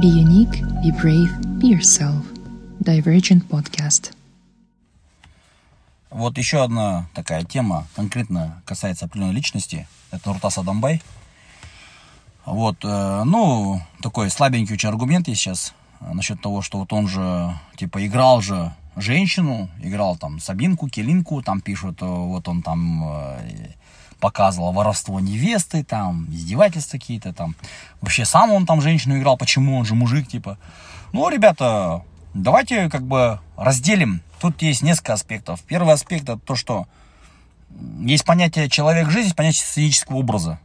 Be unique, be brave, be yourself. Divergent Podcast. Вот еще одна такая тема, конкретно касается определенной личности. Это Нуртас Адамбай. Вот, э, ну, такой слабенький очень аргумент есть сейчас э, насчет того, что вот он же, типа, играл же женщину, играл там Сабинку, Келинку, там пишут, э, вот он там показывал воровство невесты, там, издевательства какие-то, там. Вообще сам он там женщину играл, почему он же мужик, типа. Ну, ребята, давайте как бы разделим. Тут есть несколько аспектов. Первый аспект это то, что есть понятие человек жизни, понятие сценического образа.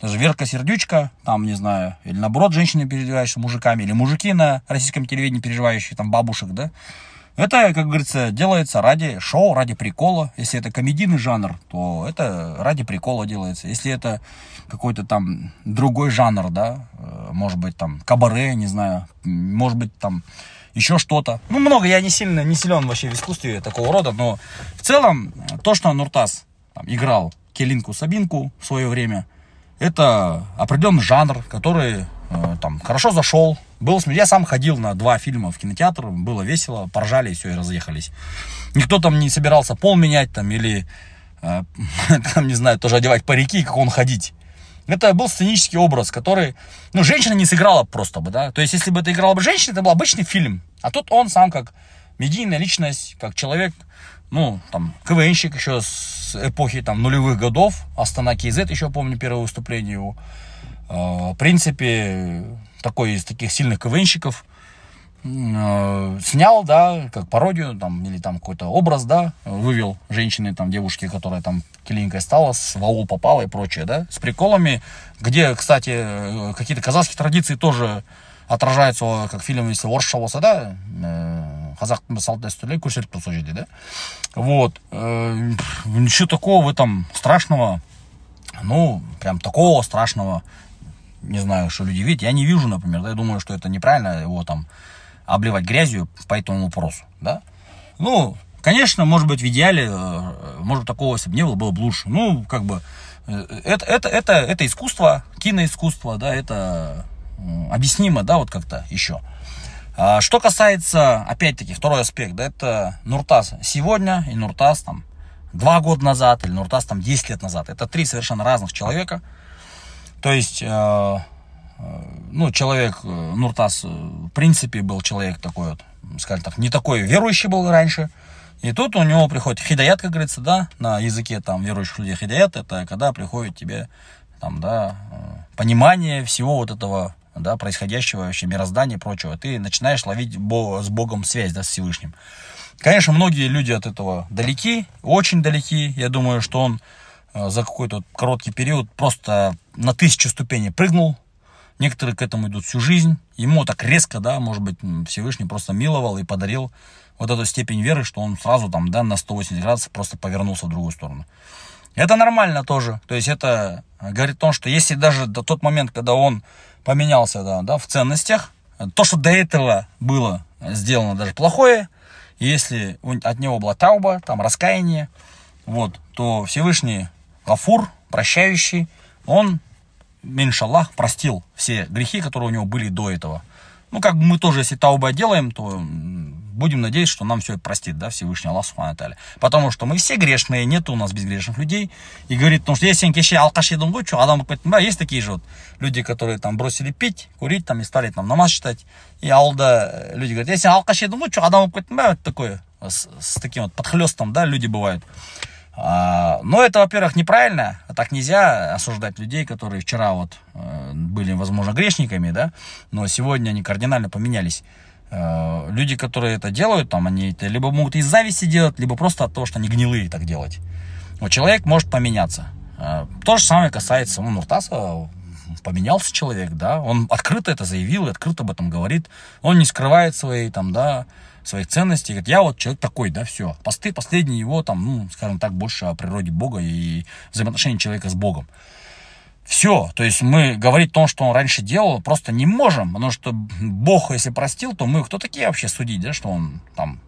Даже Верка Сердючка, там, не знаю, или наоборот, женщины, переживающие мужиками, или мужики на российском телевидении, переживающие там бабушек, да. Это, как говорится, делается ради шоу, ради прикола. Если это комедийный жанр, то это ради прикола делается. Если это какой-то там другой жанр, да, э, может быть, там, кабаре, не знаю, может быть, там, еще что-то. Ну, много, я не сильно, не силен вообще в искусстве такого рода, но в целом, то, что Нуртас там, играл Келинку Сабинку в свое время, это определенный жанр, который э, там хорошо зашел. Был, я сам ходил на два фильма в кинотеатр, было весело, поржали и все, и разъехались. Никто там не собирался пол менять там или, э, там, не знаю, тоже одевать парики, как он ходить. Это был сценический образ, который, ну, женщина не сыграла просто бы, да. То есть, если бы это играла бы женщина, это был обычный фильм. А тут он сам как медийная личность, как человек, ну, там, КВНщик еще с эпохи, там, нулевых годов, Астана Кейзет, еще помню первое выступление его. А, в принципе, такой из таких сильных КВНщиков, Э, снял, да, как пародию, там, или там какой-то образ, да, вывел женщины, там, девушки, которая там клиникой стала, с ваул попала и прочее, да, с приколами, где, кстати, э, какие-то казахские традиции тоже отражаются, как в фильме, если орысша болса да, қазақтың салт дәстүрлері көрсетіп тұр да. Вот ничего такого в этом страшного ну прям такого страшного не знаю что люди видят я не вижу например да, я думаю что это неправильно его там обливать грязью по этому вопросу, да. Ну, конечно, может быть, в идеале, э, может, такого, если бы не было, было бы лучше. Ну, как бы, э, это, это, это, это искусство, киноискусство, да, это объяснимо, да, вот как-то еще. А что касается, опять-таки, второй аспект, да, это Нуртас сегодня и Нуртас там два года назад, или Нуртас там 10 лет назад. Это три совершенно разных человека. То есть, э, Э, ну, человек, э, Нуртас, в принципе, был человек такой вот, скажем так, не такой верующий был раньше. И тут у него приходит хидаят, как говорится, да, на языке там верующих людей хидаят, это когда приходит тебе там, да, понимание всего вот этого, да, происходящего вообще мироздания и прочего. Ты начинаешь ловить с Богом связь, да, с Всевышним. Конечно, многие люди от этого далеки, очень далеки. Я думаю, что он за какой-то короткий период просто на тысячу ступеней прыгнул Некоторые к этому идут всю жизнь. Ему так резко, да, может быть, Всевышний просто миловал и подарил вот эту степень веры, что он сразу там, да, на 180 градусов просто повернулся в другую сторону. Это нормально тоже. То есть это говорит о том, что если даже до тот момент, когда он поменялся, да, да, в ценностях, то, что до этого было сделано даже плохое, если от него была тауба, там раскаяние, вот, то Всевышний Гафур, прощающий, он иншаллах, простил все грехи, которые у него были до этого. Ну, как бы мы тоже, если тауба делаем, то будем надеяться, что нам все это простит, да, Всевышний Аллах Субхану Потому что мы все грешные, нет у нас безгрешных людей. И говорит, потому что если кеше алкаш едім ғой, адам да, есть такие же вот люди, которые там бросили пить, курить, там, и стали там намаз читать. И алда э, люди говорят, если алкаш едім ғой, адам вот такое, с, с таким вот подхлестом, да, люди бывают. А, но это, во-первых, неправильно. Так нельзя осуждать людей, которые вчера вот э, были, возможно, грешниками, да, но сегодня они кардинально поменялись. Э, люди, которые это делают, там, они это либо могут из зависти делать, либо просто от того, что они гнилые так делать. Вот человек может поменяться. Э, то же самое касается ну, Нуртаса. Поменялся человек, да, он открыто это заявил, открыто об этом говорит. Он не скрывает свои, там, да, своих ценностей. Говорит, я вот человек такой, да, все. Посты, последний его там, ну, скажем так, больше о природе Бога и взаимоотношении человека с Богом. Все, то есть мы говорить о том, что он раньше делал, просто не можем, потому что Бог, если простил, то мы кто такие вообще судить, да, что он там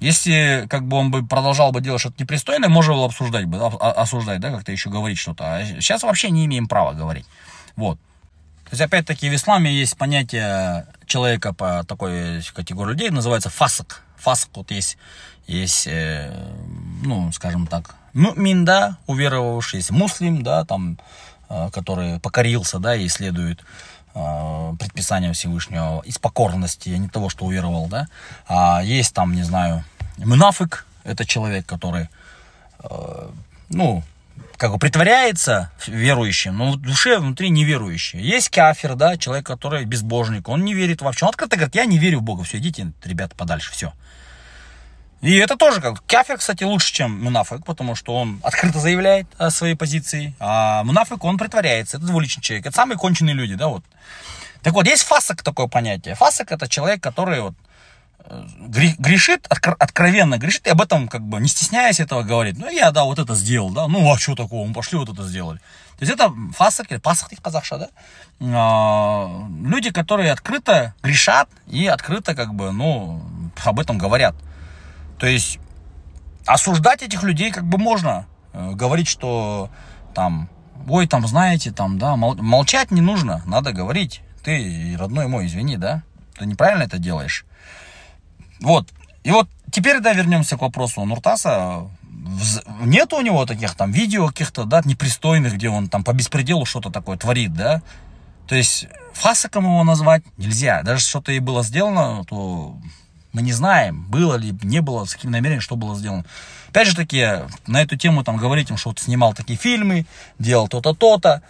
если как бы он бы продолжал бы делать что-то непристойное, можно было обсуждать бы, осуждать, да, как-то еще говорить что-то. А сейчас вообще не имеем права говорить. Вот. То есть, опять-таки, в исламе есть понятие человека по такой категории людей, называется фасак. Фасак вот есть, есть э, ну, скажем так, мин, да, уверовавший, есть муслим, да, там, э, который покорился, да, и следует э, предписаниям Всевышнего из покорности, а не того, что уверовал, да. А есть там, не знаю, мунафик, это человек, который, э, ну, как бы притворяется верующим, но в душе внутри неверующий. Есть кафир, да, человек, который безбожник, он не верит вообще. Он открыто говорит, я не верю в Бога, все, идите, ребята, подальше, все. И это тоже как кафир, кстати, лучше, чем мунафик, потому что он открыто заявляет о своей позиции, а мунафик, он притворяется, это двуличный человек, это самые конченые люди, да, вот. Так вот, есть фасок такое понятие. Фасок это человек, который вот грешит, откровенно грешит, и об этом как бы не стесняясь этого говорит. Ну, я, да, вот это сделал, да, ну, а что такого, мы пошли вот это сделали. То есть это фасак, пасах казахша, да, а, люди, которые открыто грешат и открыто как бы, ну, об этом говорят. То есть осуждать этих людей как бы можно, э, говорить, что там, ой, там, знаете, там, да, молчать не нужно, надо говорить. Ты, родной мой, извини, да, ты неправильно это делаешь. Вот. И вот теперь, да, вернемся к вопросу Нуртаса. Нет у него таких там видео каких-то, да, непристойных, где он там по беспределу что-то такое творит, да. То есть фасаком его назвать нельзя. Даже что-то и было сделано, то мы не знаем, было ли, не было, с каким намерением, что было сделано. Опять же таки, на эту тему там говорить им, что вот снимал такие фильмы, делал то-то, то-то.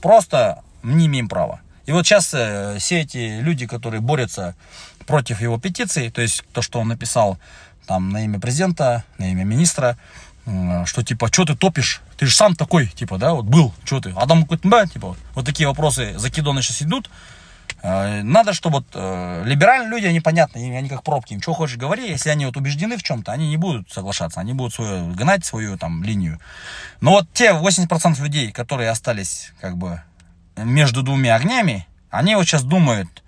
Просто не имеем права. И вот сейчас э, все эти люди, которые борются против его петиции, то есть то, что он написал там на имя президента, на имя министра, что типа, что ты топишь? Ты же сам такой, типа, да, вот был, что ты? Адам Кутнба, типа, вот такие вопросы закидоны сейчас идут. Э, надо, чтобы вот э, либеральные люди, они понятны, они как пробки, им что хочешь говори, если они вот убеждены в чем-то, они не будут соглашаться, они будут свою, гнать свою там линию. Но вот те 80% людей, которые остались как бы между двумя огнями, они вот сейчас думают,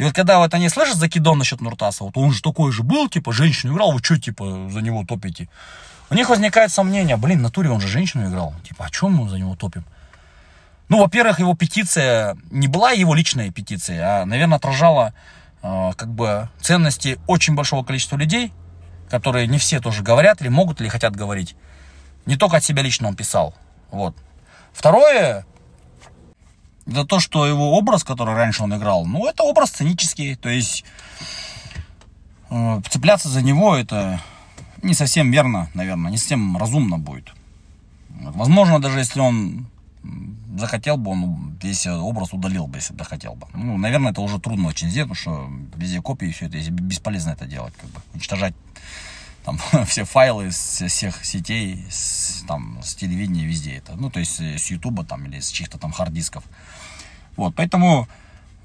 и вот когда вот они слышат закидон насчет Нуртаса, вот он же такой же был, типа, женщину играл, вы что, типа, за него топите? У них возникает сомнение, блин, в натуре он же женщину играл, типа, о чем мы за него топим? Ну, во-первых, его петиция не была его личной петицией, а, наверное, отражала э, как бы ценности очень большого количества людей, которые не все тоже говорят или могут или хотят говорить. Не только от себя лично он писал. Вот. Второе, это то, что его образ, который раньше он играл, ну, это образ сценический, то есть э, цепляться за него это не совсем верно, наверное, не совсем разумно будет. Возможно, даже если он захотел бы, он весь образ удалил бы, если бы хотел бы. Ну, наверное, это уже трудно очень сделать, потому что везде копии, все это, бесполезно это делать, как бы, уничтожать там все файлы с всех сетей, с, там, с телевидения, везде это. Ну, то есть с Ютуба там или с чьих-то там хард-дисков. Вот, поэтому,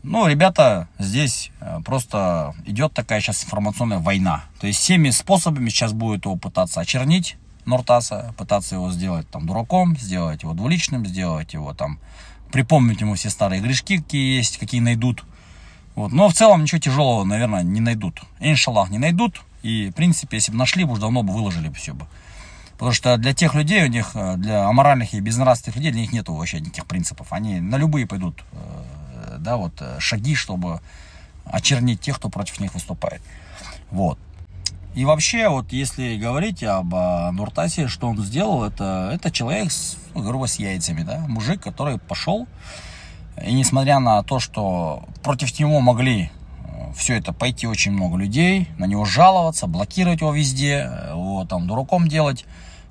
ну, ребята, здесь э, просто идет такая сейчас информационная война. То есть всеми способами сейчас будет его пытаться очернить, Нортаса, пытаться его сделать там дураком, сделать его двуличным, сделать его там, припомнить ему все старые грешки, какие есть, какие найдут. Вот. Но в целом ничего тяжелого, наверное, не найдут. Иншаллах, не найдут. И, в принципе, если бы нашли, бы уже давно бы выложили бы все бы. Потому что для тех людей, у них, э, для аморальных и безнравственных людей, для них нет вообще никаких принципов. Они на любые пойдут э, да, вот, э, шаги, чтобы очернить тех, кто против них выступает. Вот. И вообще, вот если говорить об Нуртасе, что он сделал, это, это человек, с, ну, грубо, с яйцами, да, мужик, который пошел, и несмотря на то, что против него могли все это пойти очень много людей, на него жаловаться, блокировать его везде, его там дураком делать.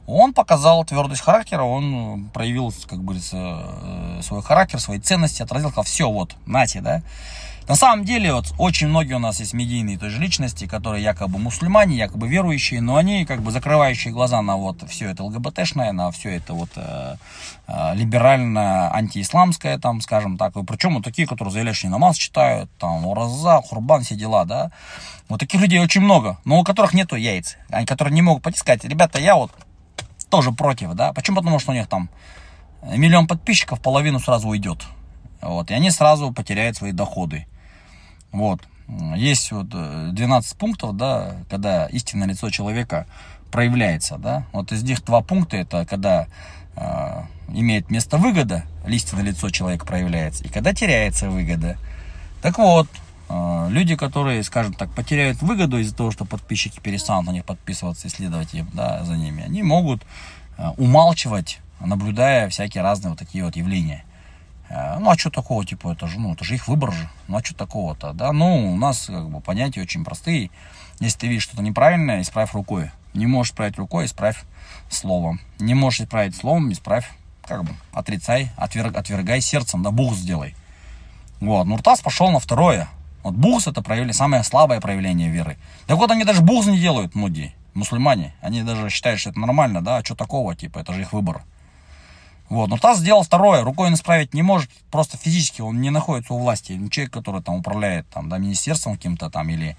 Он показал твердость характера, он проявил, как говорится, э, свой характер, свои ценности, отразил, сказал, все, вот, нате, да. На самом деле, вот очень многие у нас есть медийные тоже личности, которые якобы мусульмане, якобы верующие, но они как бы закрывающие глаза на вот все это ЛГБТшное, на все это вот э, э, либерально антиисламское, там, скажем так. И причем вот такие, которые заявляют, что намаз читают, там, ураза, хурбан, все дела, да. Вот таких людей очень много, но у которых нету яиц, они, которые не могут пойти сказать, ребята, я вот тоже против, да. Почему? Потому что у них там миллион подписчиков, половину сразу уйдет. Вот, и они сразу потеряют свои доходы. Вот. Есть вот 12 э, пунктов, да, когда истинное лицо человека проявляется, да. Вот из них два пункта, это когда э, имеет место выгода, на лицо человека проявляется, и когда теряется выгода. Так вот, э, люди, которые, скажем так, потеряют выгоду из-за того, что подписчики перестанут на них подписываться и следовать им, да, за ними, они могут э, умалчивать, наблюдая всякие разные вот такие вот явления. Э, ну, а что такого, типа, это же, ну, это же их выбор же. Ну, а что такого-то, да? Ну, у нас, как бы, понятия очень простые. Если ты видишь что-то неправильное, исправь рукой. Не можешь исправить рукой, исправь словом. Не можешь исправить словом, исправь, как бы, отрицай, отверг, отвергай сердцем, да, бух сделай. Вот, Нуртас пошел на второе. Вот бухс это проявление, самое слабое проявление веры. Так вот, они даже бухс не делают, муди, мусульмане. Они даже считают, что это нормально, да, а что такого, типа, это же их выбор. Вот, но Тасс сделал второе, рукой он исправить не может, просто физически он не находится у власти. Человек, который там управляет там, да, министерством каким-то там, или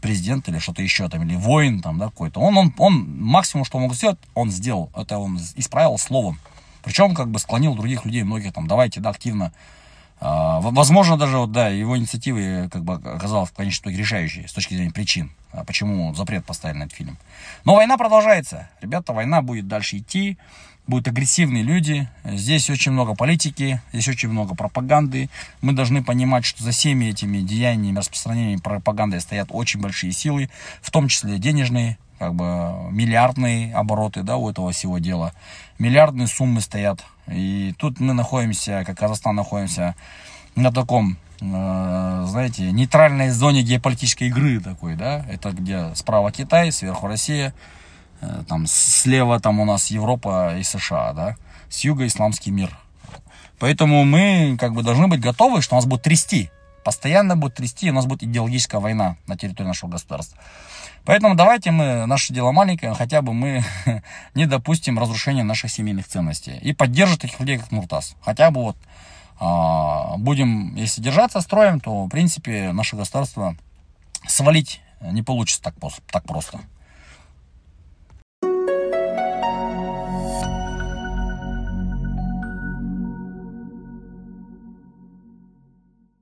президент, или что-то еще там, или воин там, да, какой-то. Он, он, он максимум, что мог сделать, он сделал. Это он исправил словом. Причем, как бы склонил других людей, многих там, давайте, да, активно. А, возможно, даже, вот, да, его инициативы, как бы, оказалась в конечном итоге решающей с точки зрения причин, а почему запрет поставили на этот фильм. Но война продолжается. Ребята, война будет дальше идти будут агрессивные люди. Здесь очень много политики, здесь очень много пропаганды. Мы должны понимать, что за всеми этими деяниями, распространениями пропаганды стоят очень большие силы, в том числе денежные, как бы миллиардные обороты да, у этого всего дела. Миллиардные суммы стоят. И тут мы находимся, как Казахстан находимся на таком э, знаете, нейтральной зоне геополитической игры такой, да, это где справа Китай, сверху Россия, Э, там слева там у нас Европа и США, да, с юга исламский мир. Поэтому мы как бы должны быть готовы, что нас будет трясти. Постоянно будет трясти, у нас будет идеологическая война на территории нашего государства. Поэтому давайте мы, наше дело маленькое, хотя бы мы не допустим разрушения наших семейных ценностей. И поддержим таких людей, как Нуртас. Хотя бы вот а, будем, если держаться строем, то, в принципе, наше государство свалить не получится так, так просто.